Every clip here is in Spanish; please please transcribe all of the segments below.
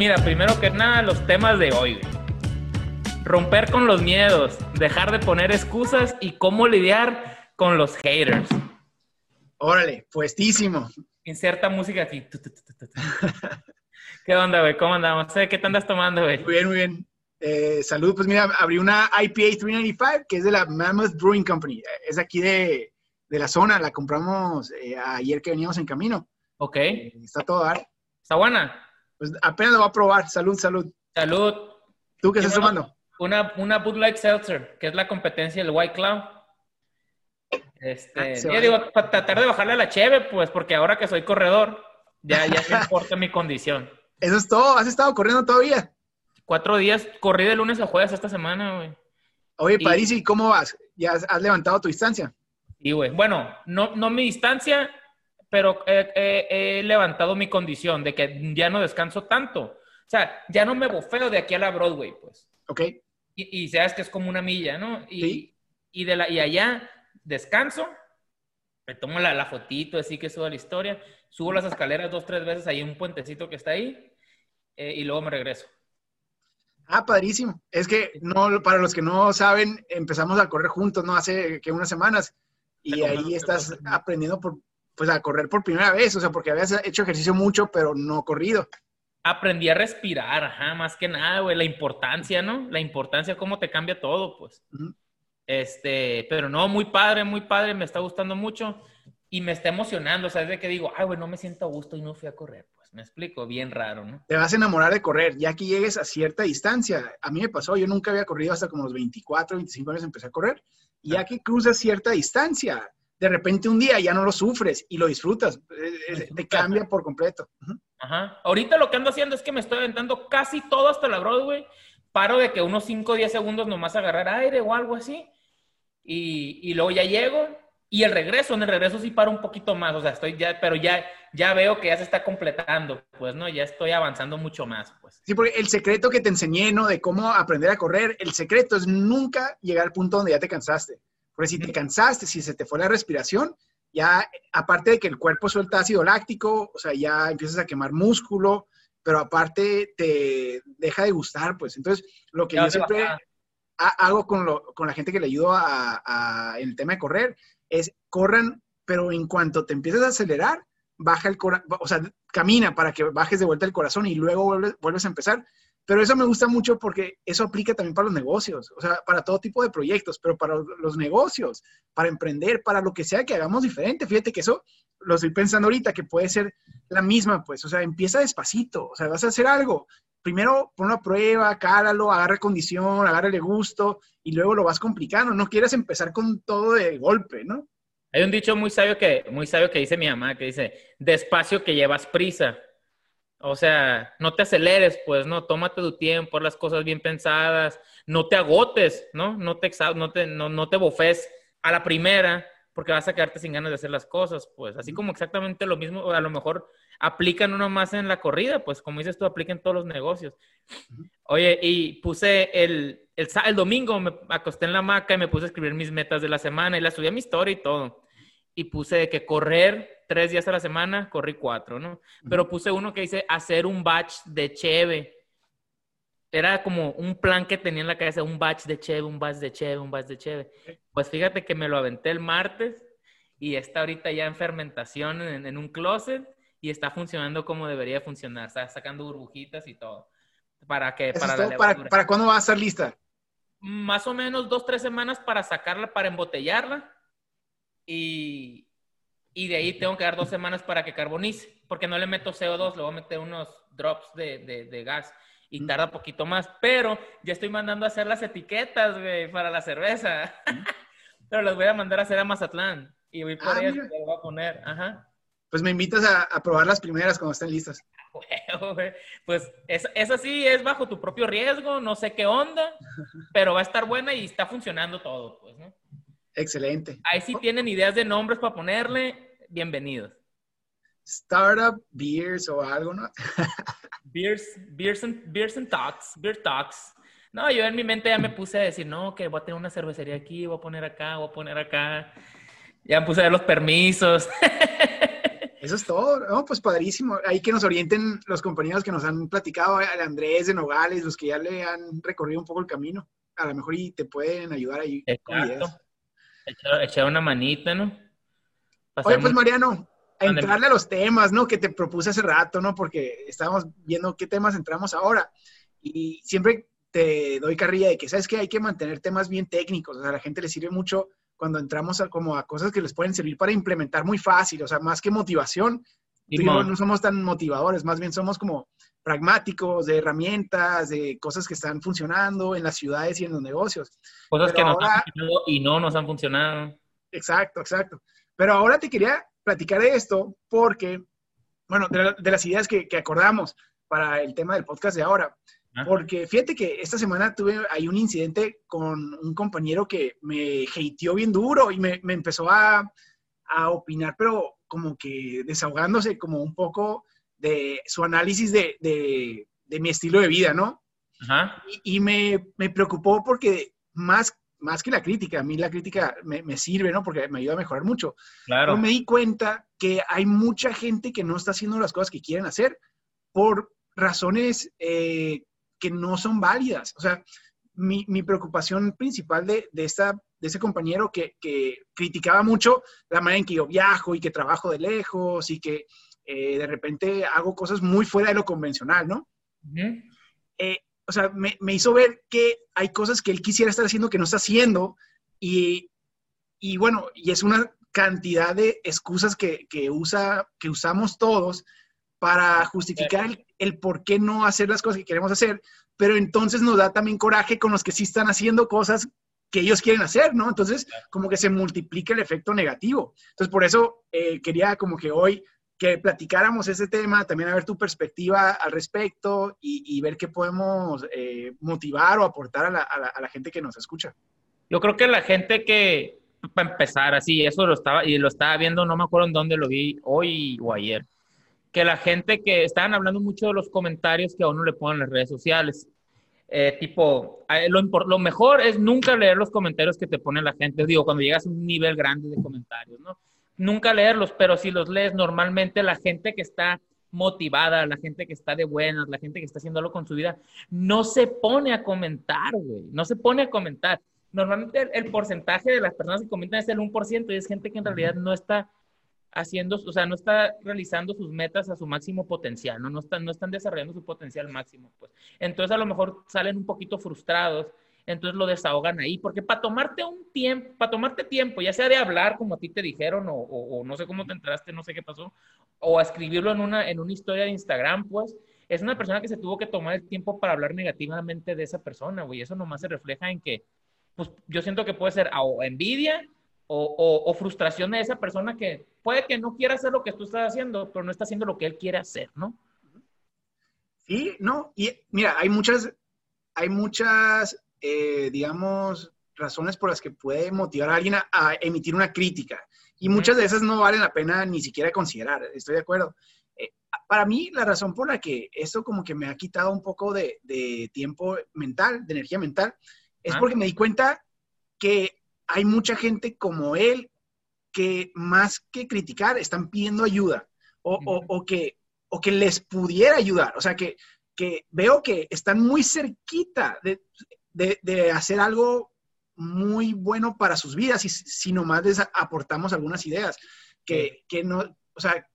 mira, primero que nada, los temas de hoy, güey. Romper con los miedos, dejar de poner excusas y cómo lidiar con los haters. Órale, puestísimo. Inserta música aquí. ¿Qué onda, güey? ¿Cómo andamos? ¿Qué te andas tomando, güey? Muy bien, muy bien. Eh, salud, pues mira, abrí una IPA 395 que es de la Mammoth Brewing Company. Es aquí de, de la zona, la compramos eh, ayer que veníamos en camino. Ok. Eh, está todo dar. ¿Está buena? Pues apenas lo voy a probar. Salud, salud. Salud. ¿Tú qué estás tomando? Una, una Bud Light Seltzer, que es la competencia del White Claw. Este, Ah, yo digo, para tratar de bajarle a la cheve, pues, porque ahora que soy corredor, ya, ya me importa mi condición. Eso es todo. ¿Has estado corriendo todavía? Cuatro días, corrí de lunes a jueves esta semana, güey. Oye, París, ¿y cómo vas? ¿Ya has, levantado tu distancia? Y, güey, bueno, no, no mi distancia, pero he, he- he levantado mi condición de que ya no descanso tanto. O sea, ya no me bofeo de aquí a la Broadway, pues. ¿Ok? Y, y sabes que es como una milla, ¿no? Y, Sí. y, de la, y allá descanso, me tomo la, la fotito, así que subo la historia, subo las escaleras dos, tres veces, hay un puentecito que está ahí, eh, y luego me regreso. Ah, padrísimo. Es que no, para los que no saben, empezamos a correr juntos, ¿no? Hace que unas semanas. Y ahí estás aprendiendo por, pues a correr por primera vez, o sea, porque habías hecho ejercicio mucho, pero no corrido. Aprendí a respirar, ajá, más que nada, güey, la importancia, ¿no? La importancia, cómo te cambia todo, pues. Este, pero no, muy padre, muy padre, me está gustando mucho y me está emocionando, o sea, es de que digo, ay, güey, no me siento a gusto y no fui a correr, pues, me explico, bien raro, ¿no? Te vas a enamorar de correr, ya que llegues a cierta distancia. A mí me pasó, yo nunca había corrido hasta como los 24, 25 años empecé a correr. Y ya que cruzas cierta distancia, de repente un día ya no lo sufres y lo disfrutas. Eh, eh, Te cambia por completo. Ajá. Ahorita lo que ando haciendo es que me estoy aventando casi todo hasta la Broadway. Paro de que unos 5 o 10 segundos nomás agarrar aire o algo así. Y, y luego ya llego. Y el regreso, en el regreso sí paro un poquito más. O sea, estoy ya, pero ya, ya veo que ya se está completando. Pues, ¿no? Ya estoy avanzando mucho más, pues. Sí, porque el secreto que te enseñé, ¿no? De cómo aprender a correr, el secreto es nunca llegar al punto donde ya te cansaste. Porque si te cansaste, si se te fue la respiración, ya, aparte de que el cuerpo suelta ácido láctico, o sea, ya empiezas a quemar músculo, pero aparte te deja de gustar, pues. Entonces, lo que Ya yo siempre ha- hago con, lo- con la gente que le ayudo a, a- en el tema de correr es corran, pero en cuanto te empiezas a acelerar, baja el corazón, o sea, camina para que bajes de vuelta el corazón y luego vuelves, vuelves a empezar. Pero eso me gusta mucho porque eso aplica también para los negocios, o sea, para todo tipo de proyectos, pero para los negocios, para emprender, para lo que sea que hagamos diferente. Fíjate que eso lo estoy pensando ahorita, que puede ser la misma, pues, o sea, empieza despacito, o sea, vas a hacer algo. Primero ponlo a prueba, cálalo, agarra condición, agárrale gusto y luego lo vas complicando. No quieras empezar con todo de golpe, ¿no? Hay un dicho muy sabio que, muy sabio que dice mi mamá, que dice, despacio que llevas prisa. O sea, no te aceleres, pues, ¿no? Tómate tu tiempo, haz las cosas bien pensadas, no te agotes, ¿no? No te, no te, no, no te bofes a la primera, porque vas a quedarte sin ganas de hacer las cosas, pues. Así como exactamente lo mismo, a lo mejor aplican uno más en la corrida, pues, como dices tú, aplica en todos los negocios. Oye, y puse el, el, el domingo, me acosté en la hamaca y me puse a escribir mis metas de la semana y las subí a mi historia y todo. Y puse de que correr tres días a la semana, corrí cuatro, ¿no? Pero puse uno que dice hacer un batch de cheve. Era como un plan que tenía en la cabeza, un batch de cheve, un batch de cheve, un batch de cheve. Pues fíjate que me lo aventé el martes y está ahorita ya en fermentación en, en un closet y está funcionando como debería funcionar. Está sacando burbujitas y todo. Para que, para la. ¿Para. ¿Para cuándo va a estar lista? Más o menos dos, tres semanas para sacarla, para embotellarla. Y, y de ahí tengo que dar dos semanas para que carbonice, porque no le meto CO2, le voy a meter unos drops de, de, de gas y tarda poquito más. Pero ya estoy mandando a hacer las etiquetas, güey, para la cerveza. Pero las voy a mandar a hacer a Mazatlán. Y voy por Ah, ellas y las voy a poner. Ajá. Pues me invitas a, a probar las primeras cuando estén listas. Güey. Pues es, esa sí es bajo tu propio riesgo, no sé qué onda, pero va a estar buena y está funcionando todo, pues, ¿no? Excelente. Ahí sí tienen ideas de nombres para ponerle, bienvenidos. Startup, beers o algo, ¿no? Beers, beers, and, beers and Talks, Beer Talks. No, yo en mi mente ya me puse a decir, no, que voy a tener una cervecería aquí, voy a poner acá, voy a poner acá. Ya me puse a ver los permisos. Eso es todo, ¿no? Pues padrísimo. Ahí que nos orienten los compañeros que nos han platicado, el Andrés de Nogales, los que ya le han recorrido un poco el camino. A lo mejor y te pueden ayudar ahí. Exacto. Echar, una manita, ¿no? Oye, pues Mariano, a entrarle a los temas, ¿no? Que te propuse hace rato, ¿no? Porque estábamos viendo qué temas entramos ahora. Y siempre te doy carrilla de que, ¿sabes que Hay que mantener temas bien técnicos. O sea, a la gente le sirve mucho cuando entramos a, como a cosas que les pueden servir para implementar muy fácil. O sea, más que motivación, no somos tan motivadores, más bien somos como pragmáticos, de herramientas, de cosas que están funcionando en las ciudades y en los negocios. Cosas que nos han funcionado y no nos han funcionado. Exacto, exacto. Pero ahora te quería platicar de esto porque, bueno, de, las ideas que, que, acordamos para el tema del podcast de ahora. Porque fíjate que esta semana tuve ahí un incidente con un compañero que me hateó bien duro y me, me empezó a, a, opinar, pero como que desahogándose como un poco de su análisis de, de, de mi estilo de vida, ¿no? Ajá. Y, y me, me, preocupó porque más, más que la crítica, a mí la crítica me, me, sirve, ¿no? Porque me ayuda a mejorar mucho. Claro. Pero me di cuenta que hay mucha gente que no está haciendo las cosas que quieren hacer por razones eh, que no son válidas. O sea, mi, mi preocupación principal de, de, esta, de ese compañero que, que, criticaba mucho la manera en que yo viajo y que trabajo de lejos y que eh, de repente hago cosas muy fuera de lo convencional, ¿no? eh, o sea, me, me, hizo ver que hay cosas que él quisiera estar haciendo que no está haciendo y, y bueno, y es una cantidad de excusas que, que, usa, que usamos todos para justificar el, el, por qué no hacer las cosas que queremos hacer, pero entonces nos da también coraje con los que sí están haciendo cosas que ellos quieren hacer, ¿no? Entonces, como que se multiplica el efecto negativo. Entonces, por eso eh, quería como que hoy que platicáramos ese tema, también a ver tu perspectiva al respecto y, y ver qué podemos eh, motivar o aportar a la, a, la, a la gente que nos escucha. Yo creo que la gente que, para empezar, así, eso lo estaba, y lo estaba viendo, no me acuerdo en dónde lo vi, hoy o ayer, que la gente que estaban hablando mucho de los comentarios que a uno le ponen en las redes sociales. Eh, tipo, lo, lo, mejor es nunca leer los comentarios que te pone la gente. Digo, cuando llegas a un nivel grande de comentarios, ¿no? Nunca leerlos, pero si los lees, normalmente la gente que está motivada, la gente que está de buenas, la gente que está haciendo algo con su vida, no se pone a comentar, güey. No se pone a comentar. Normalmente el, el porcentaje de las personas que comentan es el 1% y es gente que en realidad no está haciendo, o sea, no está realizando sus metas a su máximo potencial, ¿no? No están, no están desarrollando su potencial máximo, pues. Entonces a lo mejor salen un poquito frustrados, entonces lo desahogan ahí, porque para tomarte un tiempo, para tomarte tiempo, ya sea de hablar como a ti te dijeron, o, o, o, no sé cómo te entraste, no sé qué pasó, o a escribirlo en una, en una historia de Instagram, pues, es una persona que se tuvo que tomar el tiempo para hablar negativamente de esa persona, güey. Eso nomás se refleja en que, pues, yo siento que puede ser o envidia, o, o, frustración de esa persona que puede que no quiera hacer lo que tú estás haciendo, pero no está haciendo lo que él quiere hacer, ¿no? Sí, no, y mira, hay muchas, hay muchas, eh, digamos, razones por las que puede motivar a alguien a, a emitir una crítica, y muchas de esas no valen la pena ni siquiera considerar, estoy de acuerdo. Eh, para mí, la razón por la que esto como que me ha quitado un poco de, de tiempo mental, de energía mental, es ah. porque me di cuenta que hay mucha gente como él que más que criticar están pidiendo ayuda o, o, o, que, o que les pudiera ayudar. O sea, que, que veo que están muy cerquita de, de, de, hacer algo muy bueno para sus vidas y si nomás les aportamos algunas ideas. Que, que no, o sea,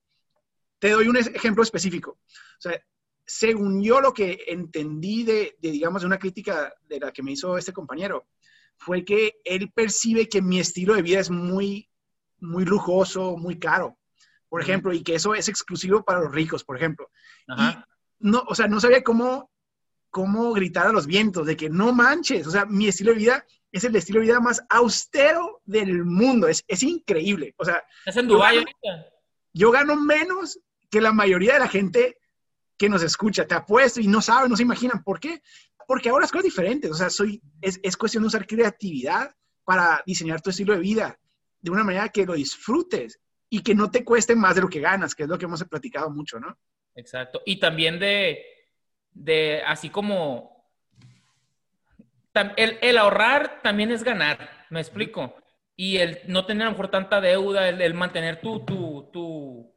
te doy un ejemplo específico. O sea, según yo lo que entendí de, de, digamos, de una crítica de la que me hizo este compañero, fue que él percibe que mi estilo de vida es muy, muy lujoso, muy caro, por ejemplo, y que eso es exclusivo para los ricos, por ejemplo. Ajá. Y no, o sea, no sabía cómo, cómo gritar a los vientos de que no manches, o sea, mi estilo de vida es el estilo de vida más austero del mundo, es, es increíble. O sea, ¿Es en Dubái ahorita? Yo gano menos que la mayoría de la gente que nos escucha, te apuesto, y no saben, no se imaginan. ¿Por qué? porque ahora es cosas diferentes, o sea, soy, es, es cuestión de usar creatividad para diseñar tu estilo de vida de una manera que lo disfrutes y que no te cueste más de lo que ganas, que es lo que hemos platicado mucho, ¿no? Exacto. Y también de, de así como, el, el, ahorrar también es ganar, me explico. Y el no tener a lo mejor tanta deuda, el, el mantener tu, tu, tu,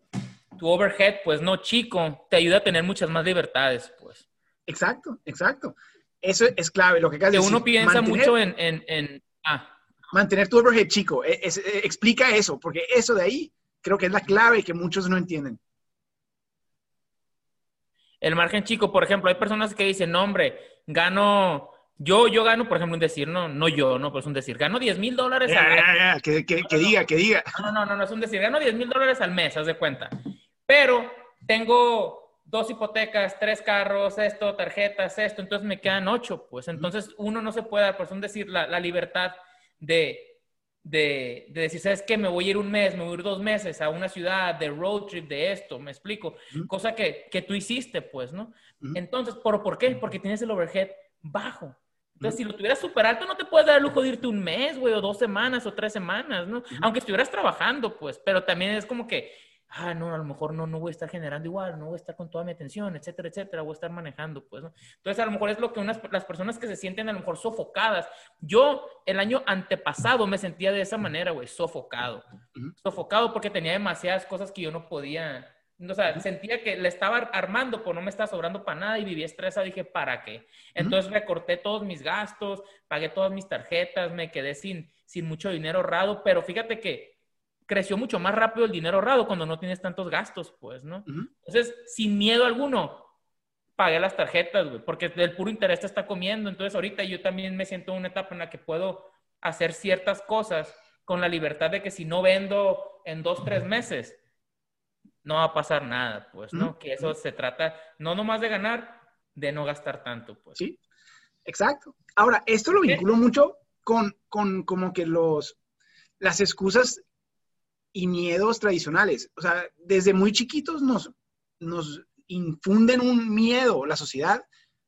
tu overhead, pues no chico, te ayuda a tener muchas más libertades, pues. Exacto, exacto. Eso es clave, lo que decir. uno piensa mucho en... en, ah. Mantener tu overhead chico, e, e, explica eso, porque eso de ahí creo que es la clave que muchos no entienden. El margen chico, por ejemplo, hay personas que dicen, no, hombre, gano yo, yo gano, por ejemplo, un decir, no, no yo, no, pues un decir, gano 10 mil dólares al mes. que, diga, que diga. No, no, no, no, es un decir, gano 10 mil dólares al mes, haz de cuenta. Pero tengo dos hipotecas, tres carros, esto, tarjetas, esto, entonces me quedan ocho, pues entonces uno no se puede dar, pues un decir, la, la libertad de, de, de, decir, ¿sabes qué? Me voy a ir un mes, me voy a ir dos meses a una ciudad de road trip de esto, me explico, cosa que, que, tú hiciste, pues, ¿no? Entonces, ¿por, ¿por qué? Porque tienes el overhead bajo. Entonces, si lo tuvieras súper alto, no te puedes dar el lujo de irte un mes, güey, o dos semanas o tres semanas, ¿no? Aunque estuvieras trabajando, pues, pero también es como que, ah, no, a lo mejor no, no voy a estar generando igual, no voy a estar con toda mi atención, etcétera, etcétera, voy a estar manejando, pues, ¿no? Entonces, a lo mejor es lo que unas, las personas que se sienten a lo mejor sofocadas. Yo, el año antepasado, me sentía de esa manera, güey, sofocado. Sofocado porque tenía demasiadas cosas que yo no podía o sea, sentía que le estaba armando, pues no me estaba sobrando para nada y vivía estresado. Dije, ¿para qué? Entonces recorté todos mis gastos, pagué todas mis tarjetas, me quedé sin, sin mucho dinero ahorrado, pero fíjate que creció mucho más rápido el dinero ahorrado cuando no tienes tantos gastos, pues, ¿no? Entonces, sin miedo alguno, pagué las tarjetas, güey, porque el puro interés te está comiendo. Entonces, ahorita yo también me siento en una etapa en la que puedo hacer ciertas cosas con la libertad de que si no vendo en dos, tres meses, no va a pasar nada, pues, ¿no? Que eso se trata no nomás de ganar, de no gastar tanto, pues. Sí, exacto. Ahora, esto lo vinculo mucho con, con como que los, las excusas y miedos tradicionales. O sea, desde muy chiquitos nos, nos infunden un miedo, la sociedad,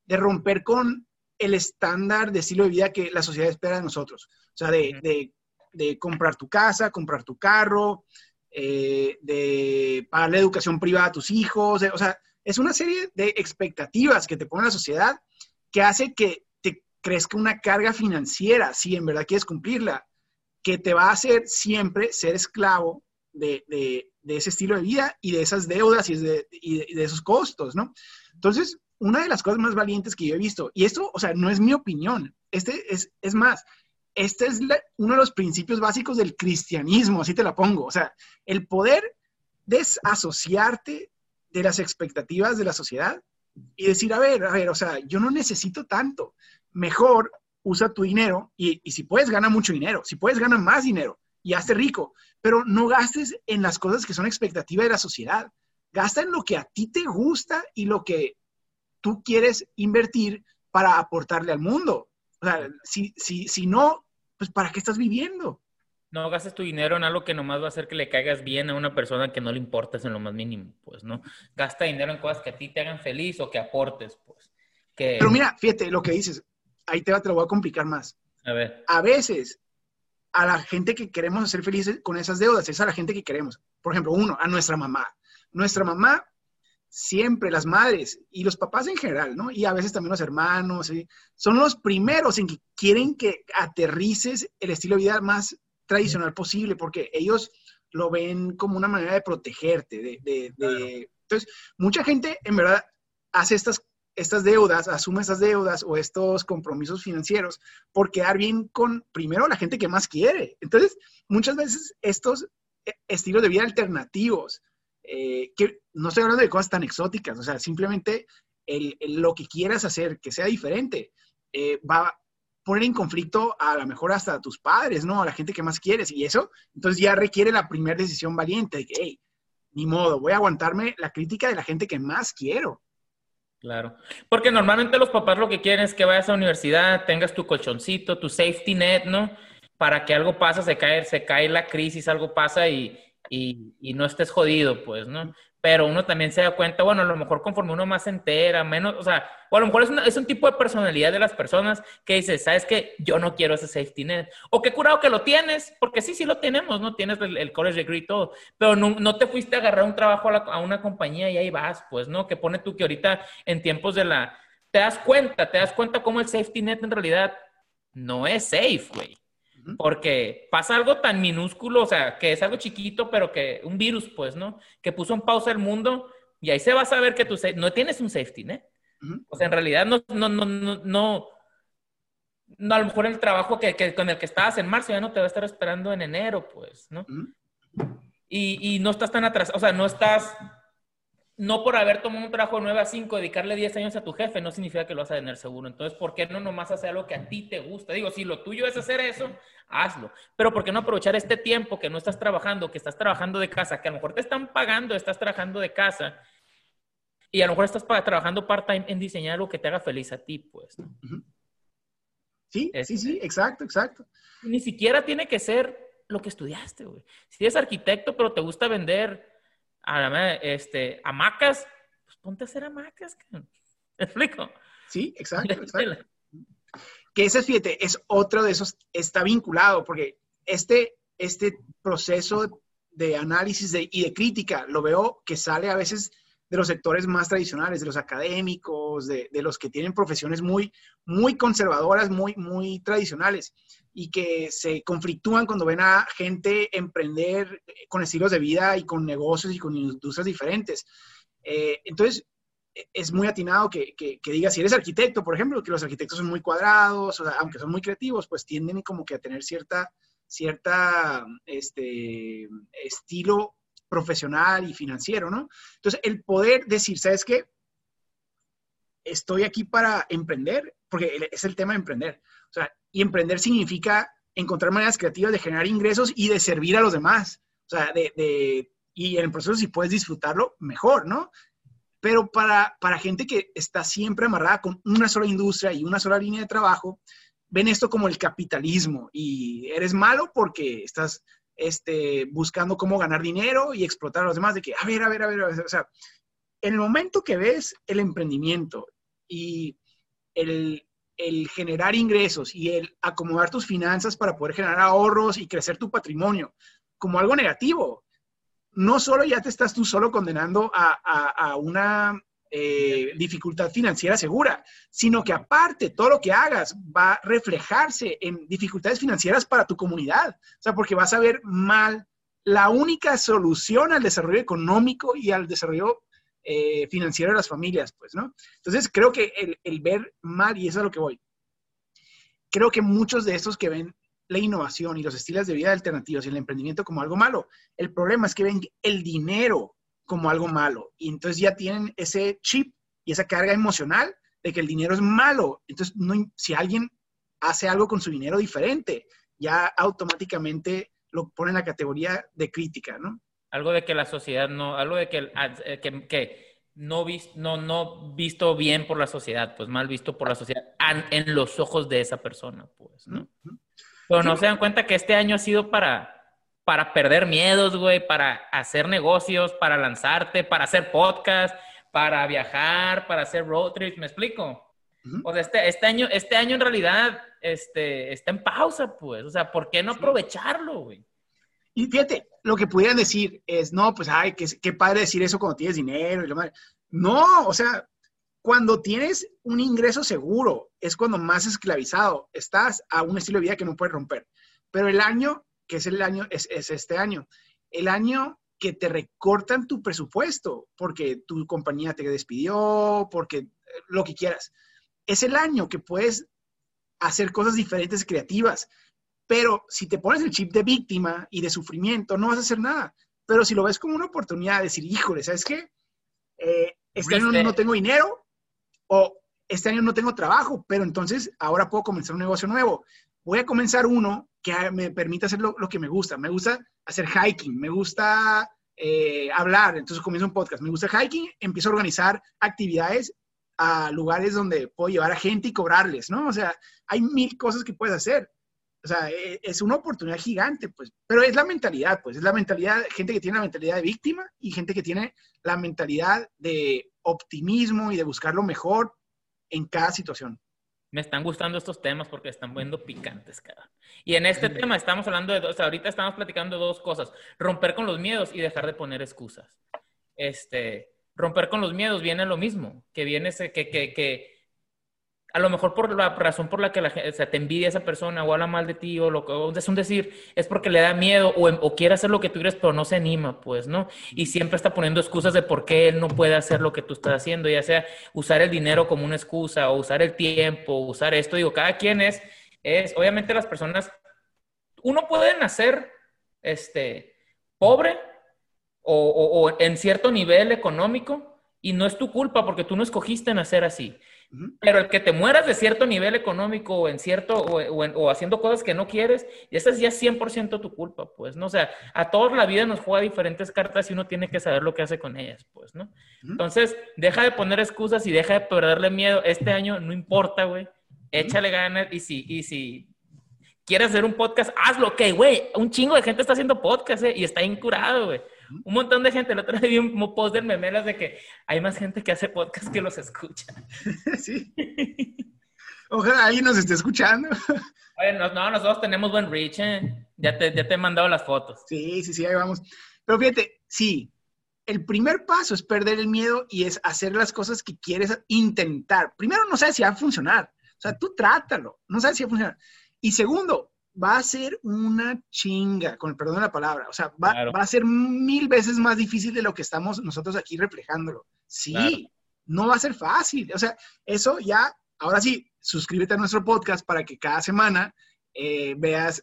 de romper con el estándar de estilo de vida que la sociedad espera de nosotros. O sea, de, de, de comprar tu casa, comprar tu carro, eh, de pagar la educación privada a tus hijos, o sea, es una serie de expectativas que te pone la sociedad que hace que te crezca una carga financiera, si en verdad quieres cumplirla, que te va a hacer siempre ser esclavo de, ese estilo de vida y de esas deudas y de, esos costos, ¿no? Entonces, una de las cosas más valientes que yo he visto, y esto, o sea, no es mi opinión, este es, es más, este es uno de los principios básicos del cristianismo, así te la pongo. O sea, el poder desasociarte de las expectativas de la sociedad y decir, a ver, a ver, o sea, yo no necesito tanto. Mejor usa tu dinero y, si puedes, gana mucho dinero. Si puedes, gana más dinero y hazte rico. Pero no gastes en las cosas que son expectativa de la sociedad. Gasta en lo que a ti te gusta y lo que tú quieres invertir para aportarle al mundo. O sea, si, si, si no, pues ¿para qué estás viviendo? No gastes tu dinero en algo que nomás va a hacer que le caigas bien a una persona que no le importes en lo más mínimo, pues, ¿no? Gasta dinero en cosas que a ti te hagan feliz o que aportes, pues. Pero mira, fíjate lo que dices, ahí te, te lo voy a complicar más. A ver. A veces, a la gente que queremos hacer felices con esas deudas, es a la gente que queremos. Por ejemplo, uno, a nuestra mamá. Nuestra mamá siempre las madres y los papás en general, ¿no? Y a veces también los hermanos, son los primeros en que quieren que aterrices el estilo de vida más tradicional posible, porque ellos lo ven como una manera de protegerte, de, Entonces, mucha gente en verdad hace estas, estas deudas, asume estas deudas o estos compromisos financieros por quedar bien con, primero, la gente que más quiere. Entonces, muchas veces estos eh, estilos de vida alternativos, eh, que no estoy hablando de cosas tan exóticas, o sea, simplemente lo que quieras hacer que sea diferente eh, va a poner en conflicto a lo mejor hasta a tus padres, ¿no? A la gente que más quieres y eso, entonces ya requiere la primera decisión valiente de que, hey, ni modo, voy a aguantarme la crítica de la gente que más quiero. Claro, porque normalmente los papás lo que quieren es que vayas a la universidad, tengas tu colchoncito, tu safety net, ¿no? Para que algo pasa, se cae, se cae la crisis, algo pasa y, y, no estés jodido, pues, ¿no? Pero uno también se da cuenta, bueno, a lo mejor conforme uno más se entera, menos, o sea, o a lo mejor es, es un tipo de personalidad de las personas que dice, ¿sabes qué? Yo no quiero ese safety net. O qué curado que lo tienes, porque sí, sí lo tenemos, ¿no? Tienes el, college degree y todo, pero no, no, te fuiste a agarrar un trabajo a, a una compañía y ahí vas, pues, ¿no? Que pone tú que ahorita en tiempos de la... Te das cuenta, te das cuenta cómo el safety net en realidad no es safe, güey. Porque pasa algo tan minúsculo, o sea, que es algo chiquito, pero que un virus, pues, ¿no? Que puso en pausa el mundo y ahí se va a saber que tú no tienes un safety net. O sea, en realidad no, no, no, no, no, no, a lo mejor el trabajo que, que, con el que estabas en marzo ya no te va a estar esperando en enero, pues, ¿no? y, y, no estás tan atrás, o sea, no estás, no por haber tomado un trabajo de 9 a 5, dedicarle 10 años a tu jefe, no significa que lo vas a tener seguro. Entonces, ¿por qué no nomás hacer algo que a ti te gusta? Digo, si lo tuyo es hacer eso, hazlo. Pero ¿por qué no aprovechar este tiempo que no estás trabajando, que estás trabajando de casa, que a lo mejor te están pagando, estás trabajando de casa, y a lo mejor estás trabajando part-time en diseñar algo que te haga feliz a ti, pues. Sí, sí, sí, exacto, exacto. Ni siquiera tiene que ser lo que estudiaste, güey. Si eres arquitecto, pero te gusta vender a, este, hamacas, pues ponte a hacer hamacas. ¿Me explico? Sí, exacto, exacto. que ese, fíjate, es otro de esos, está vinculado, porque este, este proceso de análisis y de crítica lo veo que sale a veces de los sectores más tradicionales, de los académicos, de, de, los que tienen profesiones muy, muy conservadoras, muy, muy tradicionales y que se conflictúan cuando ven a gente emprender con estilos de vida y con negocios y con industrias diferentes. Eh, entonces, es muy atinado que, que, diga, si eres arquitecto, por ejemplo, que los arquitectos son muy cuadrados, aunque son muy creativos, pues tienden como que a tener cierta, cierta este, estilo profesional y financiero, ¿no? Entonces, el poder decir, ¿sabes qué? Estoy aquí para emprender, porque es el tema de emprender. O sea, y emprender significa encontrar maneras creativas de generar ingresos y de servir a los demás. O sea, de, de y en el proceso si puedes disfrutarlo, mejor, ¿no? Pero para, para gente que está siempre amarrada con una sola industria y una sola línea de trabajo, ven esto como el capitalismo y eres malo porque estás este, buscando cómo ganar dinero y explotar a los demás, de que, a ver, a ver, a ver, a ver, o sea, en el momento que ves el emprendimiento y el, el generar ingresos y el acomodar tus finanzas para poder generar ahorros y crecer tu patrimonio como algo negativo, no solo ya te estás tú solo condenando a, a, a una eh, dificultad financiera segura, sino que aparte todo lo que hagas va a reflejarse en dificultades financieras para tu comunidad. O sea, porque vas a ver mal la única solución al desarrollo económico y al desarrollo eh, financiero de las familias, pues, ¿no? Entonces, creo que el, el ver mal, y eso es a lo que voy, creo que muchos de estos que ven la innovación y los estilos de vida alternativos y el emprendimiento como algo malo, el problema es que ven el dinero como algo malo. Y entonces ya tienen ese chip y esa carga emocional de que el dinero es malo. Entonces, no, si alguien hace algo con su dinero diferente, ya automáticamente lo pone en la categoría de crítica, ¿no? Algo de que la sociedad no, algo de que, eh, que, que no, vis, no, no visto bien por la sociedad, pues mal visto por la sociedad en los ojos de esa persona, pues, ¿no? Pero no se dan cuenta que este año ha sido para, para perder miedos, güey, para hacer negocios, para lanzarte, para hacer podcast, para viajar, para hacer road trips, ¿me explico? O sea, este, este, año, este año en realidad este, está en pausa, pues. O sea, ¿por qué no aprovecharlo, güey? Y fíjate, lo que pudieran decir es, no, pues, ay, qué, qué padre decir eso cuando tienes dinero y lo más. No, o sea, cuando tienes un ingreso seguro, es cuando más esclavizado estás a un estilo de vida que no puedes romper. Pero el año que es el año, es, este año. El año que te recortan tu presupuesto porque tu compañía te despidió, porque lo que quieras. Es el año que puedes hacer cosas diferentes, creativas. Pero si te pones el chip de víctima y de sufrimiento, no vas a hacer nada. Pero si lo ves como una oportunidad de decir, híjole, ¿sabes qué? Eh, este año no tengo dinero o este año no tengo trabajo, pero entonces ahora puedo comenzar un negocio nuevo. Voy a comenzar uno que me permite hacer lo, que me gusta. Me gusta hacer hiking, me gusta eh, hablar, entonces comienzo un podcast. Me gusta hiking, empiezo a organizar actividades a lugares donde puedo llevar a gente y cobrarles, ¿no? O sea, hay mil cosas que puedes hacer. O sea, e, es una oportunidad gigante, pues. Pero es la mentalidad, pues. Es la mentalidad, gente que tiene la mentalidad de víctima y gente que tiene la mentalidad de optimismo y de buscar lo mejor en cada situación me están gustando estos temas porque están viendo picantes, cara. Y en este tema estamos hablando de, o sea, ahorita estamos platicando de dos cosas, romper con los miedos y dejar de poner excusas. Este, romper con los miedos viene lo mismo, que viene ese, que, que, que a lo mejor por la razón por la que la gente, o sea, te envidia esa persona o habla mal de ti o lo que es un decir, es porque le da miedo o, o, quiere hacer lo que tú quieres, pero no se anima, pues, ¿no? Y siempre está poniendo excusas de por qué él no puede hacer lo que tú estás haciendo, ya sea usar el dinero como una excusa o usar el tiempo, o usar esto. Digo, cada quien es, es, obviamente las personas, uno puede nacer, este, pobre o, o en cierto nivel económico y no es tu culpa porque tú no escogiste nacer así. Pero el que te mueras de cierto nivel económico o en cierto, o, haciendo cosas que no quieres, esa es ya 100% tu culpa, pues, ¿no? O sea, a todos la vida nos juega diferentes cartas y uno tiene que saber lo que hace con ellas, pues, ¿no? Entonces, deja de poner excusas y deja de perderle miedo. Este año no importa, güey. Échale ganas y si, y si quieres hacer un podcast, hazlo, ok, güey. Un chingo de gente está haciendo podcast, ¿eh? Y está incurado, güey. Un montón de gente, el otro día vi un post de memelas de que hay más gente que hace podcast que los escucha. sí. Ojalá alguien nos esté escuchando. no, no, nosotros tenemos buen reach, ¿eh? Ya te, ya te he mandado las fotos. Sí, sí, sí, ahí vamos. Pero fíjate, sí, el primer paso es perder el miedo y es hacer las cosas que quieres intentar. Primero, no sabes si va a funcionar. O sea, tú trátalo, no sabes si va a funcionar. Y segundo, va a ser una chinga, con el perdón de la palabra. O sea, va, a ser mil veces más difícil de lo que estamos nosotros aquí reflejándolo. Sí, no va a ser fácil. O sea, eso ya, ahora sí, suscríbete a nuestro podcast para que cada semana eh, veas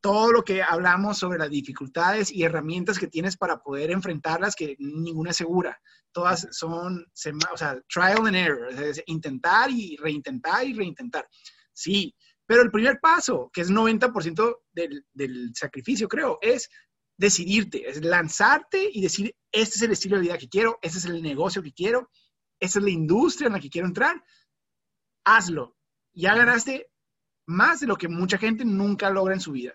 todo lo que hablamos sobre las dificultades y herramientas que tienes para poder enfrentarlas, que ninguna es segura. Todas son, o sea, trial and error, es intentar y reintentar y reintentar. Sí, pero el primer paso, que es 90% del, del sacrificio, creo, es decidirte, es lanzarte y decir, este es el estilo de vida que quiero, este es el negocio que quiero, esta es la industria en la que quiero entrar, hazlo. Ya ganaste más de lo que mucha gente nunca logra en su vida.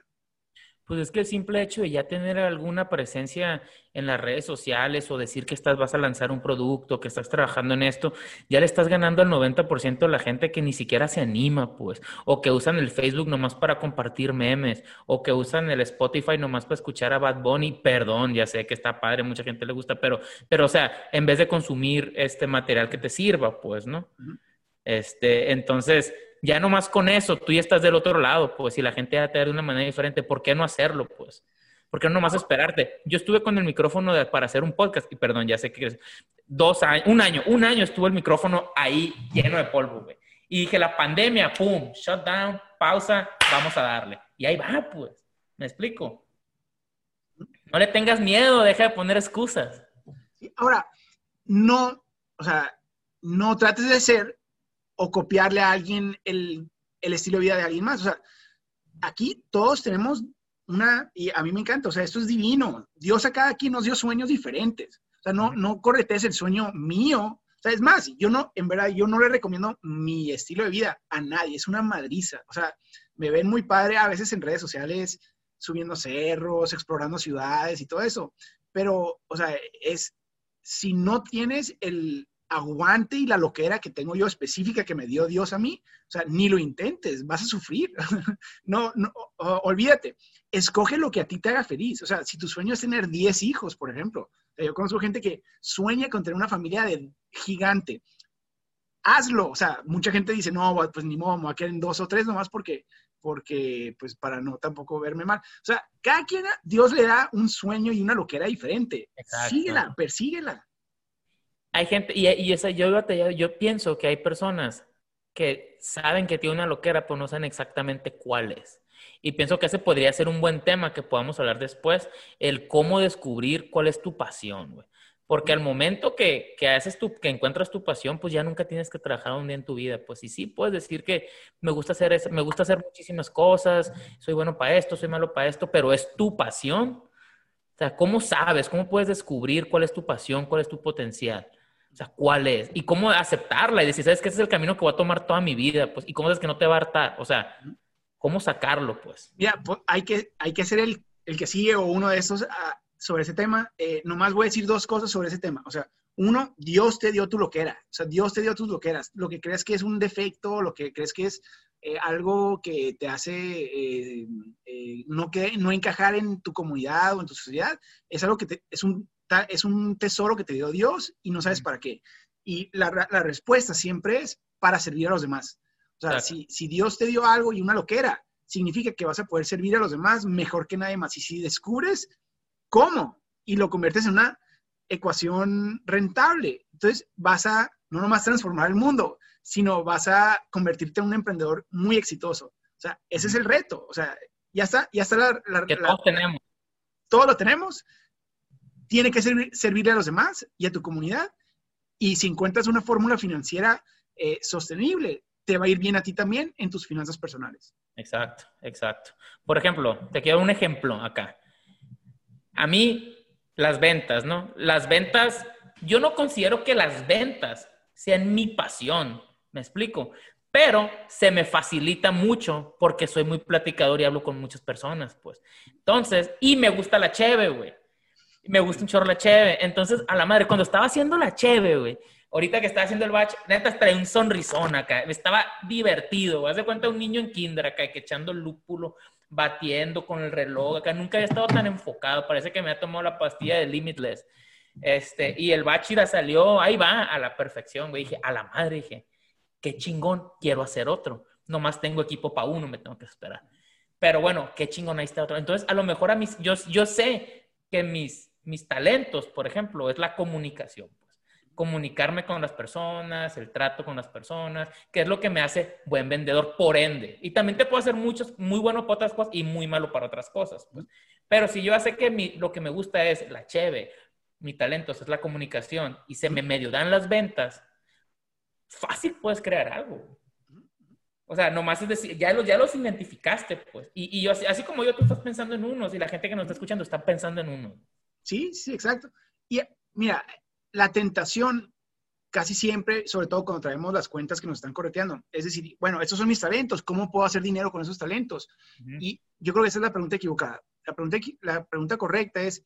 Pues es que el simple hecho de ya tener alguna presencia en las redes sociales o decir que estás, vas a lanzar un producto, que estás trabajando en esto, ya le estás ganando al 90% de la gente que ni siquiera se anima, pues, o que usan el Facebook nomás para compartir memes, o que usan el Spotify nomás para escuchar a Bad Bunny, perdón, ya sé que está padre, mucha gente le gusta, pero, pero o sea, en vez de consumir este material que te sirva, pues, ¿no? Este, entonces, ya nomás con eso, tú ya estás del otro lado, pues, y la gente va a tener de una manera diferente, ¿por qué no hacerlo, pues? ¿Por qué no nomás esperarte? Yo estuve con el micrófono para hacer un podcast, y perdón, ya sé que dos años, un año, un año estuvo el micrófono ahí lleno de polvo, güey. Y dije, la pandemia, pum, shutdown, pausa, vamos a darle. Y ahí va, pues. ¿Me explico? No le tengas miedo, deja de poner excusas. Ahora, no, o sea, no trates de ser o copiarle a alguien el, estilo de vida de alguien más. O sea, aquí todos tenemos una, y a mí me encanta, o sea, esto es divino. Dios a cada quien nos dio sueños diferentes. O sea, no, no corretes el sueño mío. O sea, es más, yo no, en verdad, yo no le recomiendo mi estilo de vida a nadie. Es una madriza. O sea, me ven muy padre a veces en redes sociales, subiendo cerros, explorando ciudades y todo eso. Pero, o sea, es, si no tienes el, aguante y la loquera que tengo yo específica que me dio Dios a mí, o sea, ni lo intentes, vas a sufrir. no, no, olvídate, escoge lo que a ti te haga feliz. O sea, si tu sueño es tener 10 hijos, por ejemplo, yo conozco gente que sueña con tener una familia de gigante. Hazlo. O sea, mucha gente dice, no, pues ni modo, me voy a quedar en dos o tres nomás porque, porque, pues para no tampoco verme mal. O sea, cada quien, Dios le da un sueño y una loquera diferente. Síguela, persíguela. Hay gente, y, y esa, yo, yo pienso que hay personas que saben que tiene una loquera, pero no saben exactamente cuál es. Y pienso que ese podría ser un buen tema que podamos hablar después, el cómo descubrir cuál es tu pasión, güey. Porque al momento que, que, haces tu, que encuentras tu pasión, pues ya nunca tienes que trabajar un día en tu vida. Pues y sí, puedes decir que me gusta hacer, eso, me gusta hacer muchísimas cosas, soy bueno para esto, soy malo para esto, pero es tu pasión. O sea, ¿cómo sabes? ¿Cómo puedes descubrir cuál es tu pasión, cuál es tu potencial? O sea, ¿cuál es? Y cómo aceptarla y decir, ¿sabes que ese es el camino que voy a tomar toda mi vida? Pues, ¿y cómo es que no te va a hartar? O sea, ¿cómo sacarlo, pues? Mira, pues, hay, que, hay que ser el, el que sigue o uno de esos ah, sobre ese tema. Eh, nomás voy a decir dos cosas sobre ese tema. O sea, uno, Dios te dio tu loquera. O sea, Dios te dio tus loqueras. Lo que crees que es un defecto, lo que crees que es eh, algo que te hace eh, no, que, no encajar en tu comunidad o en tu sociedad, es algo que te, es un es un tesoro que te dio Dios y no sabes para qué. Y la, respuesta siempre es para servir a los demás. O sea, si, si Dios te dio algo y una loquera, significa que vas a poder servir a los demás mejor que nadie más. Y si descubres cómo y lo conviertes en una ecuación rentable, entonces vas a no nomás transformar el mundo, sino vas a convertirte en un emprendedor muy exitoso. O sea, ese es el reto. O sea, ya está, ya está la... la que todos tenemos. Todo lo tenemos. Tiene que servir, servirle a los demás y a tu comunidad. Y si encuentras una fórmula financiera eh, sostenible, te va a ir bien a ti también en tus finanzas personales. Exacto, exacto. Por ejemplo, te quiero un ejemplo acá. A mí, las ventas, ¿no? Las ventas, yo no considero que las ventas sean mi pasión, me explico, pero se me facilita mucho porque soy muy platicador y hablo con muchas personas, pues. Entonces, y me gusta la cheve, güey. Me gusta un chorro la cheve. Entonces, a la madre, cuando estaba haciendo la cheve, güey, ahorita que estaba haciendo el batch, neta traía un sonrisón acá, estaba divertido, haz de cuenta un niño en kinder acá, que echando lúpulo, batiendo con el reloj acá, nunca había estado tan enfocado, parece que me ha tomado la pastilla de Limitless, este, y el bachira salió, ahí va, a la perfección, güey, dije, a la madre, dije, qué chingón, quiero hacer otro, nomás tengo equipo para uno, me tengo que esperar. Pero bueno, qué chingón, ahí está otro. Entonces, a lo mejor a mis, yo, yo sé que mis, mis talentos, por ejemplo, es la comunicación comunicarme con las personas, el trato con las personas, que es lo que me hace buen vendedor, por ende. Y también te puedo hacer muchos, muy bueno para otras cosas y muy malo para otras cosas. Pues. Pero si yo sé que mi, lo que me gusta es la cheve, mi talento es la comunicación y se me medio dan las ventas, fácil puedes crear algo. O sea, nomás es decir, ya los, ya los identificaste, pues. Y, y yo, así, como yo, tú estás pensando en unos y la gente que nos está escuchando está pensando en uno. Sí, sí, exacto. Y mira, la tentación casi siempre, sobre todo cuando traemos las cuentas que nos están correteando, es decir, bueno, estos son mis talentos, ¿cómo puedo hacer dinero con esos talentos? Y yo creo que esa es la pregunta equivocada. La pregunta, la pregunta correcta es,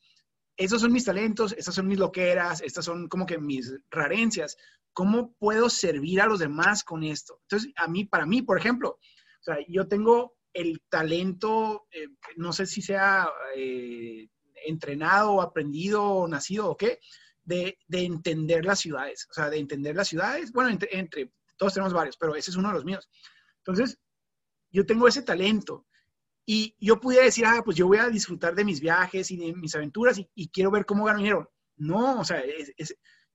esos son mis talentos, estas son mis loqueras, estas son como que mis rarencias, ¿cómo puedo servir a los demás con esto? Entonces, a mí, para mí, por ejemplo, o sea, yo tengo el talento, eh, no sé si sea eh, entrenado, aprendido, nacido o qué, de, entender las ciudades, o sea, de entender las ciudades, bueno, entre, todos tenemos varios, pero ese es uno de los míos. Entonces, yo tengo ese talento y yo pudiera decir, ah, pues yo voy a disfrutar de mis viajes y de mis aventuras y, quiero ver cómo gano dinero. No, o sea,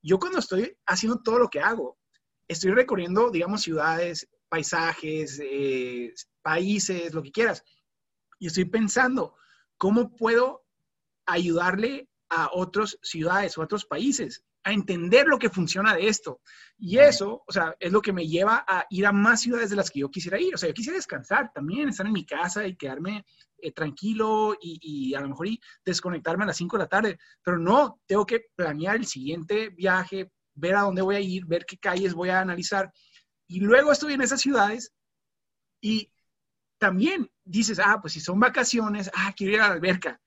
yo cuando estoy haciendo todo lo que hago, estoy recorriendo, digamos, ciudades, paisajes, eh, países, lo que quieras, y estoy pensando, ¿cómo puedo ayudarle a otras ciudades o a otros países, a entender lo que funciona de esto. Y eso, o sea, es lo que me lleva a ir a más ciudades de las que yo quisiera ir. O sea, yo quisiera descansar también, estar en mi casa y quedarme eh, tranquilo y, a lo mejor y desconectarme a las 5 de la tarde. Pero no, tengo que planear el siguiente viaje, ver a dónde voy a ir, ver qué calles voy a analizar. Y luego estoy en esas ciudades y también dices, ah, pues si son vacaciones, ah, quiero ir a la alberca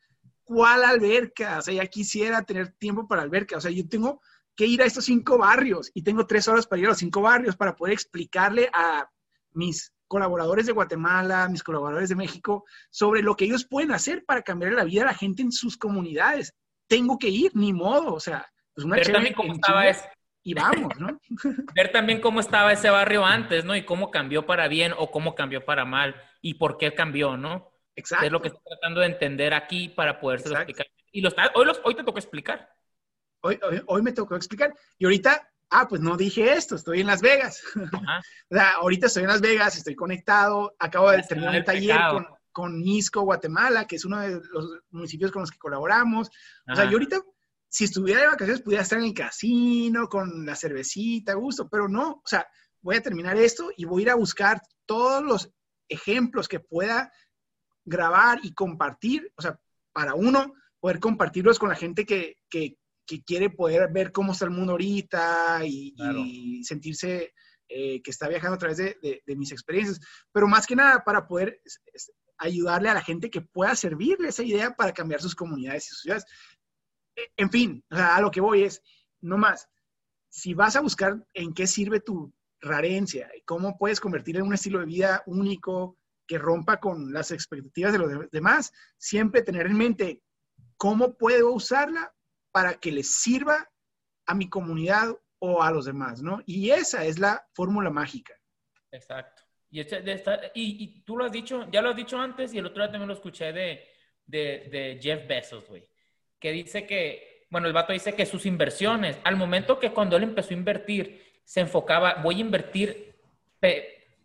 ¿cuál alberca? O sea, ya quisiera tener tiempo para alberca. O sea, yo tengo que ir a estos cinco barrios y tengo tres horas para ir a los cinco barrios para poder explicarle a mis colaboradores de Guatemala, mis colaboradores de México, sobre lo que ellos pueden hacer para cambiar la vida de la gente en sus comunidades. Tengo que ir, ni modo, o sea, pues una Ver también cómo estaba ese... Y vamos, ¿no? Ver también cómo estaba ese barrio antes, ¿no? Y cómo cambió para bien o cómo cambió para mal y por qué cambió, ¿no? Exacto. Es lo que estoy tratando de entender aquí para poder explicar. Y lo hoy, los, hoy te tocó explicar. Hoy, hoy, me tocó explicar. Y ahorita, ah, pues no dije esto, estoy en Las Vegas. o sea, ahorita estoy en Las Vegas, estoy conectado, acabo de terminar un taller con, con Nisco, Guatemala, que es uno de los municipios con los que colaboramos. O sea, yo ahorita, si estuviera de vacaciones, pudiera estar en el casino, con la cervecita, gusto, pero no, o sea, voy a terminar esto y voy a ir a buscar todos los ejemplos que pueda grabar y compartir, o sea, para uno, poder compartirlos con la gente que, quiere poder ver cómo está el mundo ahorita y, sentirse eh, que está viajando a través de, mis experiencias, pero más que nada para poder ayudarle a la gente que pueda servirle esa idea para cambiar sus comunidades y sus ciudades. E, en fin, a lo que voy es, no más, si vas a buscar en qué sirve tu rarencia y cómo puedes convertir en un estilo de vida único, que rompa con las expectativas de los demás, siempre tener en mente cómo puedo usarla para que les sirva a mi comunidad o a los demás, ¿no? Y esa es la fórmula mágica. Exacto. Y, esta- y, tú lo has dicho, ya lo has dicho antes y el otro día también lo escuché de, de, Jeff Bezos, güey, que dice que, bueno, el vato dice que sus inversiones, al momento que cuando él empezó a invertir, se enfocaba, voy a invertir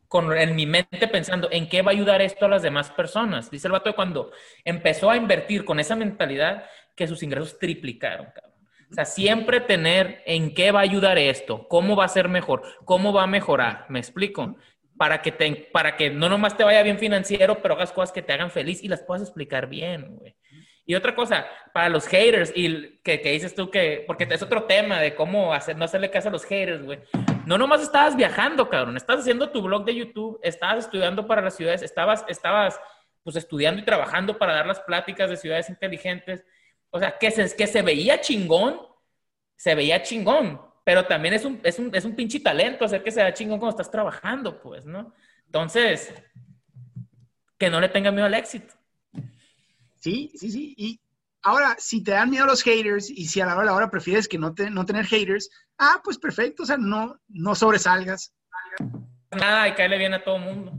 con, en mi mente pensando en qué va a ayudar esto a las demás personas. Dice el vato que cuando empezó a invertir con esa mentalidad, que sus ingresos triplicaron, cabrón. O sea, siempre tener en qué va a ayudar esto, cómo va a ser mejor, cómo va a mejorar, ¿me explico? Para que, te, para que no nomás te vaya bien financiero, pero hagas cosas que te hagan feliz y las puedas explicar bien, güey. Y otra cosa, para los haters, y que, que dices tú que, porque es otro tema de cómo hacer, no hacerle caso a los haters, güey. No nomás estabas viajando, cabrón, estabas haciendo tu blog de YouTube, estabas estudiando para las ciudades, estabas, estabas pues estudiando y trabajando para dar las pláticas de ciudades inteligentes. O sea, que se, que se veía chingón, se veía chingón, pero también es un, es un, es un pinche talento hacer que se vea chingón cuando estás trabajando, pues, ¿no? Entonces, que no le tenga miedo al éxito. Sí, sí, sí. Y ahora, si te dan miedo los haters y si a la hora de la hora prefieres que no, te, no tener haters, ah, pues perfecto, o sea, no, no sobresalgas. Nada, y caerle bien a todo mundo.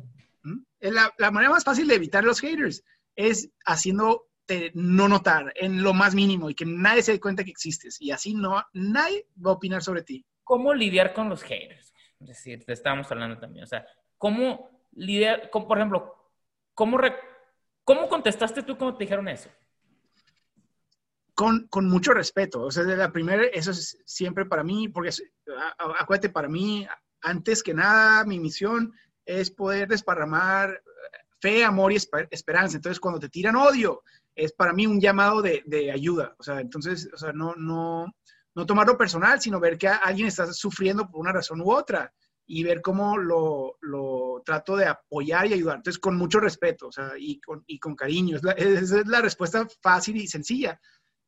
¿Mm? La, la manera más fácil de evitar los haters es haciéndote no notar en lo más mínimo y que nadie se dé cuenta que existes. Y así no, nadie va a opinar sobre ti. ¿Cómo lidiar con los haters? Es decir, te estábamos hablando también. O sea, ¿cómo lidiar, con, por ejemplo, cómo, re- cómo contestaste tú cuando te dijeron eso? Con, con mucho respeto. O sea, de la primera, eso es siempre para mí, porque es- acuérdate, para mí, antes que nada, mi misión es poder desparramar fe, amor y esper- esperanza. Entonces, cuando te tiran odio, es para mí un llamado de, de ayuda. O sea, entonces, o sea, no, no, no tomarlo personal, sino ver que alguien está sufriendo por una razón u otra y ver cómo lo, lo trato de apoyar y ayudar. Entonces, con mucho respeto, o sea, y con, y con cariño. Es la, esa es la respuesta fácil y sencilla.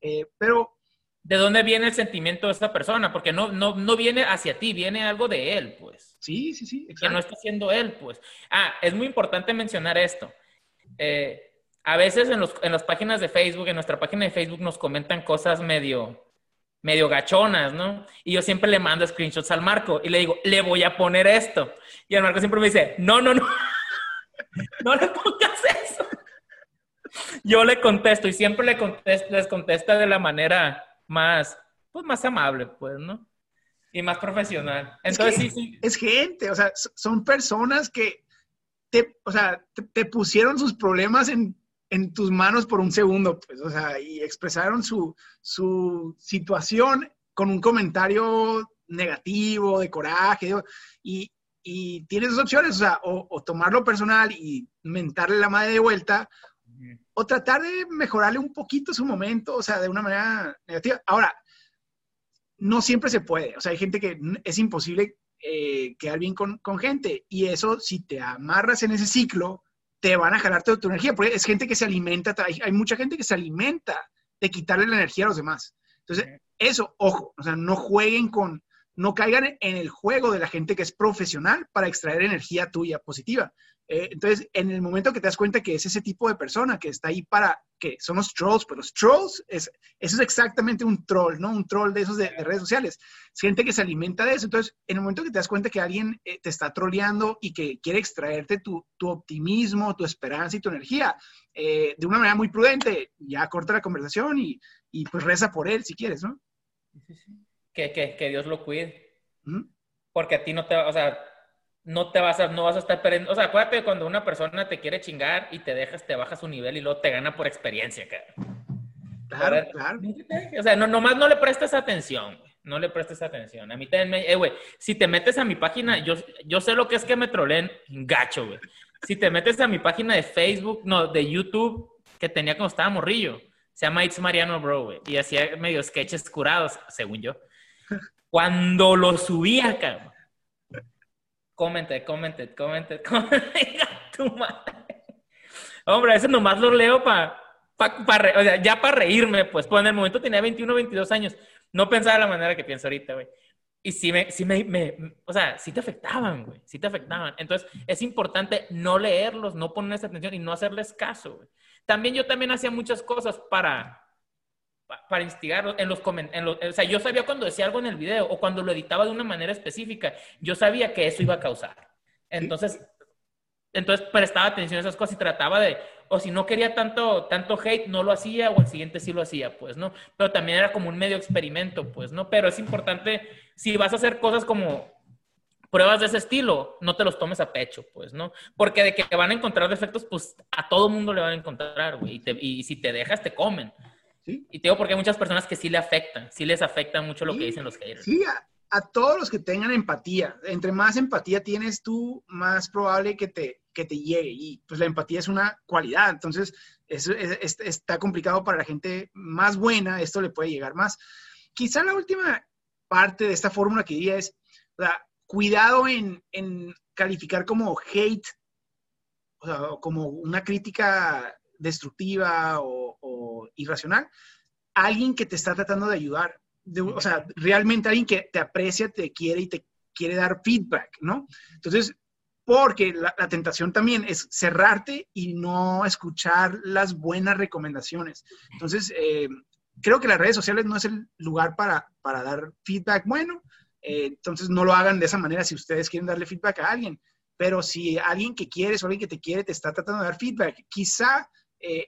Eh, pero ¿De dónde viene el sentimiento de esa persona? Porque no, no, no viene hacia ti, viene algo de él, pues. sí, sí, sí, Que exacto. no está haciendo él, pues. Ah, es muy importante mencionar esto. Eh, a veces en, los, en las páginas de Facebook, en nuestra página de Facebook, nos comentan cosas medio, medio gachonas, ¿no? Y yo siempre le mando screenshots al Marco y le digo, le voy a poner esto. Y el Marco siempre me dice, no, no, no, no le pongas. Yo le contesto y siempre le contesto, les contesta de la manera más, pues más amable, pues, ¿no? Y más profesional. Es Entonces, que- sí, sí. es gente, o sea, so- son personas que te, o sea, te, te pusieron sus problemas en, en tus manos por un segundo, pues, o sea, y expresaron su, su situación con un comentario negativo, de coraje, y, y tienes dos opciones, o sea, o, o tomarlo personal y mentarle la madre de vuelta, o tratar de mejorarle un poquito su momento, o sea, de una manera negativa. Ahora, no siempre se puede, o sea, hay gente que es imposible eh, quedar bien con, con gente, y eso, si te amarras en ese ciclo, te van a jalar toda tu energía, porque es gente que se alimenta, hay, hay mucha gente que se alimenta de quitarle la energía a los demás. Entonces, eso, ojo, o sea, no jueguen con, no caigan en el juego de la gente que es profesional para extraer energía tuya positiva. Eh, entonces, en el momento que te das cuenta que es ese tipo de persona que está ahí para, que son los trolls, pero los trolls, es, eso es exactamente un troll, ¿no? Un troll de esos de, de redes sociales. Es gente que se alimenta de eso. Entonces, en el momento que te das cuenta que alguien eh, te está troleando y que quiere extraerte tu, tu optimismo, tu esperanza y tu energía, eh, de una manera muy prudente, ya corta la conversación y, y pues reza por él si quieres, ¿no? Que, que, que Dios lo cuide. Porque a ti no te, va- o sea, no te vas a, no vas a estar perdiendo. O sea, acuérdate cuando una persona te quiere chingar y te dejas, te baja su nivel y luego te gana por experiencia, cara. Claro, claro. O sea, no, nomás no le prestes atención, güey. No le prestes atención. A mí también me, eh, güey, si te metes a mi página, yo, yo sé lo que es que me troleen gacho, güey. Si te metes a mi página de Facebook, no, de YouTube, que tenía cuando estaba morrillo, se llama It's Mariano Bro, güey. Y hacía medio sketches curados, según yo. Cuando lo subía, cabrón. Comented, comented. tu madre. Hombre, a veces nomás lo leo para, pa, pa o sea, ya para reírme, pues, pues en el momento tenía 21, 22 años. No pensaba de la manera que pienso ahorita, güey. Y sí me, sí me, o sea, sí te afectaban, güey, sí te afectaban. Entonces, es importante no leerlos, no ponerles atención y no hacerles caso, güey. También yo también hacía muchas cosas para, pa- para instigarlos en los comentarios. O sea, yo sabía cuando decía algo en el video o cuando lo editaba de una manera específica, yo sabía que eso iba a causar. Entonces, Entonces prestaba atención a esas cosas y trataba de, o si no quería tanto, tanto hate, no lo hacía, o el siguiente sí lo hacía, pues, ¿no? Pero también era como un medio experimento, pues, ¿no? Pero es importante, si vas a hacer cosas como pruebas de ese estilo, no te los tomes a pecho, pues, ¿no? Porque de que van a encontrar defectos, pues a todo mundo le van a encontrar, güey. Y, y si te dejas, te comen. ¿Sí? Y te digo porque hay muchas personas que sí le afectan, sí les afecta mucho lo que dicen los haters. Sí, a, todos los que tengan empatía. Entre más empatía tienes tú, más probable que te, que te llegue. Y pues la empatía es una cualidad. Entonces, es, está complicado para la gente más buena, esto le puede llegar más. Quizá la última parte de esta fórmula que diría es, o sea, cuidado en, en calificar como hate, o sea, como una crítica destructiva o, irracional, alguien que te está tratando de ayudar, o sea, realmente alguien que te aprecia, te quiere y te quiere dar feedback, ¿no? Entonces, porque la, tentación también es cerrarte y no escuchar las buenas recomendaciones. Entonces, eh, creo que las redes sociales no es el lugar para, para dar feedback bueno, eh, entonces, no lo hagan de esa manera si ustedes quieren darle feedback a alguien. Pero si alguien que quieres o alguien que te quiere te está tratando de dar feedback, quizá eh,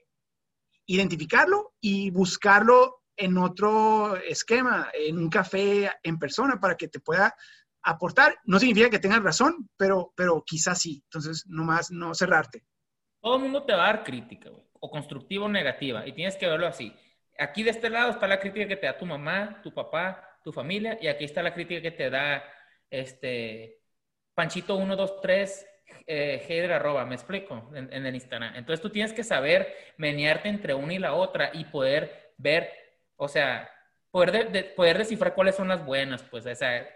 identificarlo y buscarlo en otro esquema, en un café en persona para que te pueda aportar. No significa que tengas razón, pero, pero quizás sí. Entonces, nomás no cerrarte. Todo el mundo te va a dar crítica, o constructiva o negativa, y tienes que verlo así. Aquí de este lado está la crítica que te da tu mamá, tu papá, tu familia, y aquí está la crítica que te da este Panchito 123 eh, arroba, me explico, en, el Instagram. Entonces tú tienes que saber menearte entre una y la otra y poder ver, o sea, poder, poder descifrar cuáles son las buenas, pues, o sea,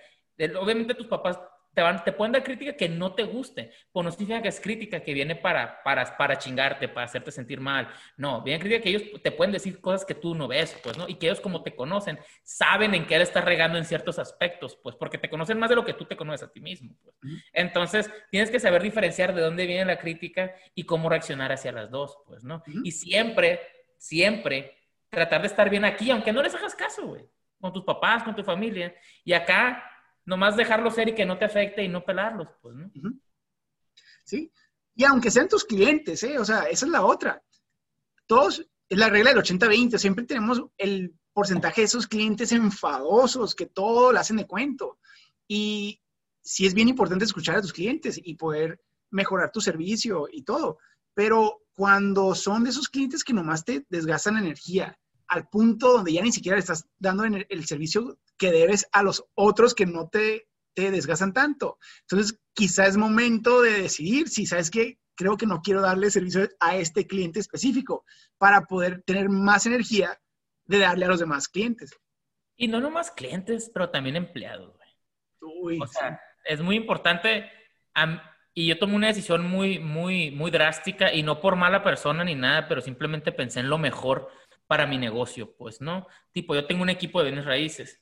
obviamente tus papás te, van, te pueden dar crítica que no te guste, pues no significa que es crítica que viene para, para, para chingarte, para hacerte sentir mal. No, viene crítica que ellos te pueden decir cosas que tú no ves, pues, ¿no? Y que ellos como te conocen, saben en qué él está regando en ciertos aspectos, pues, porque te conocen más de lo que tú te conoces a ti mismo. Pues. Entonces, tienes que saber diferenciar de dónde viene la crítica y cómo reaccionar hacia las dos, pues, ¿no? Y siempre, siempre tratar de estar bien aquí, aunque no les hagas caso, güey, con tus papás, con tu familia. Y acá nomás dejarlo ser y que no te afecte y no pelarlos, pues, ¿no? Sí, y aunque sean tus clientes, ¿eh? O sea, esa es la otra. Todos, es la regla del 80-20, siempre tenemos el porcentaje de esos clientes enfadosos que todo lo hacen de cuento. Y sí es bien importante escuchar a tus clientes y poder mejorar tu servicio y todo. Pero cuando son de esos clientes que nomás te desgastan energía, al punto donde ya ni siquiera le estás dando el servicio que debes a los otros que no te, te desgastan tanto. Entonces, quizá es momento de decidir si sabes que creo que no quiero darle servicio a este cliente específico para poder tener más energía de darle a los demás clientes. Y no nomás clientes, pero también empleados. Uy, o sea, es muy importante. y yo tomé una decisión muy, muy, muy drástica y no por mala persona ni nada, pero simplemente pensé en lo mejor para mi negocio, pues, ¿no? Tipo, yo tengo un equipo de bienes raíces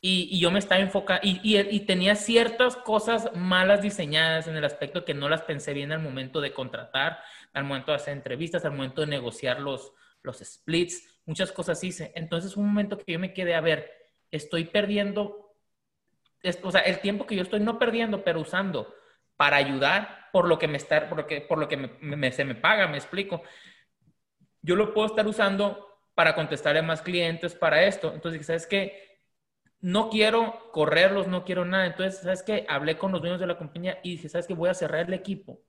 y, yo me estaba enfocando y, y, tenía ciertas cosas malas diseñadas en el aspecto que no las pensé bien al momento de contratar, al momento de hacer entrevistas, al momento de negociar los, los splits, muchas cosas hice. Entonces, un momento que yo me quedé a ver, estoy perdiendo, o sea, el tiempo que yo estoy no perdiendo, pero usando para ayudar por lo que me está, por lo que, por lo que me, se me paga, me explico. Yo lo puedo estar usando para contestarle a más clientes, para esto. Entonces, ¿sabes qué? No quiero correrlos, no quiero nada. Entonces, ¿sabes qué? Hablé con los dueños de la compañía y dije, ¿sabes qué? Voy a cerrar el equipo.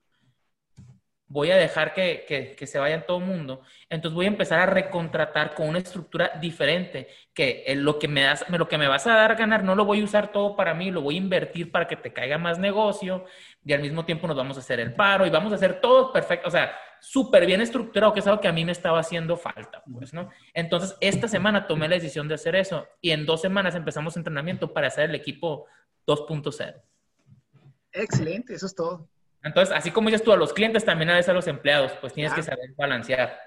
Voy a dejar que, que, se vayan todo el mundo. Entonces voy a empezar a recontratar con una estructura diferente, que lo que, me das, lo que me vas a dar a ganar no lo voy a usar todo para mí, lo voy a invertir para que te caiga más negocio y al mismo tiempo nos vamos a hacer el paro y vamos a hacer todo perfecto. O sea, súper bien estructurado, que es algo que a mí me estaba haciendo falta, pues. Entonces, esta semana tomé la decisión de hacer eso y en dos semanas empezamos entrenamiento para hacer el equipo 2.0. Excelente, eso es todo. Entonces, así como dices tú a los clientes, también a veces a los empleados, pues tienes que saber balancear.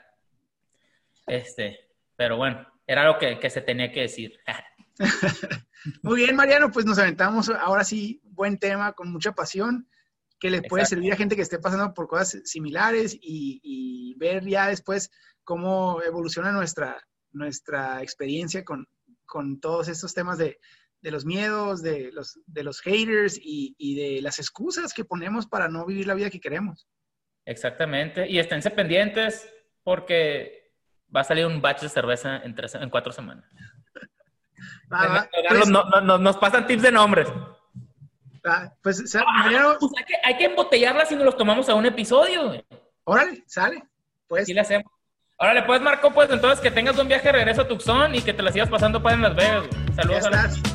Este, pero bueno, era lo que, que se tenía que decir. Muy bien, Mariano, pues nos aventamos ahora sí, buen tema, con mucha pasión que le puede servir a gente que esté pasando por cosas similares y, ver ya después cómo evoluciona nuestra, nuestra experiencia con, todos estos temas de, de los miedos, de los, de los haters y, y de las excusas que ponemos para no vivir la vida que queremos. Exactamente. Y esténse pendientes porque va a salir un batch de cerveza en, tres- en cuatro semanas. Va, va, Nos- pues, no- no- no- nos pasan tips de nombres. va, pues, primero, Pues hay, que, hay que embotellarlas y nos los tomamos a un episodio. güey. órale, sale. Pues, Así le hacemos. Órale, pues, Marco, pues entonces que tengas un viaje de regreso a Tucson y que te la sigas pasando para en Las Vegas. güey. Saludos a la estás.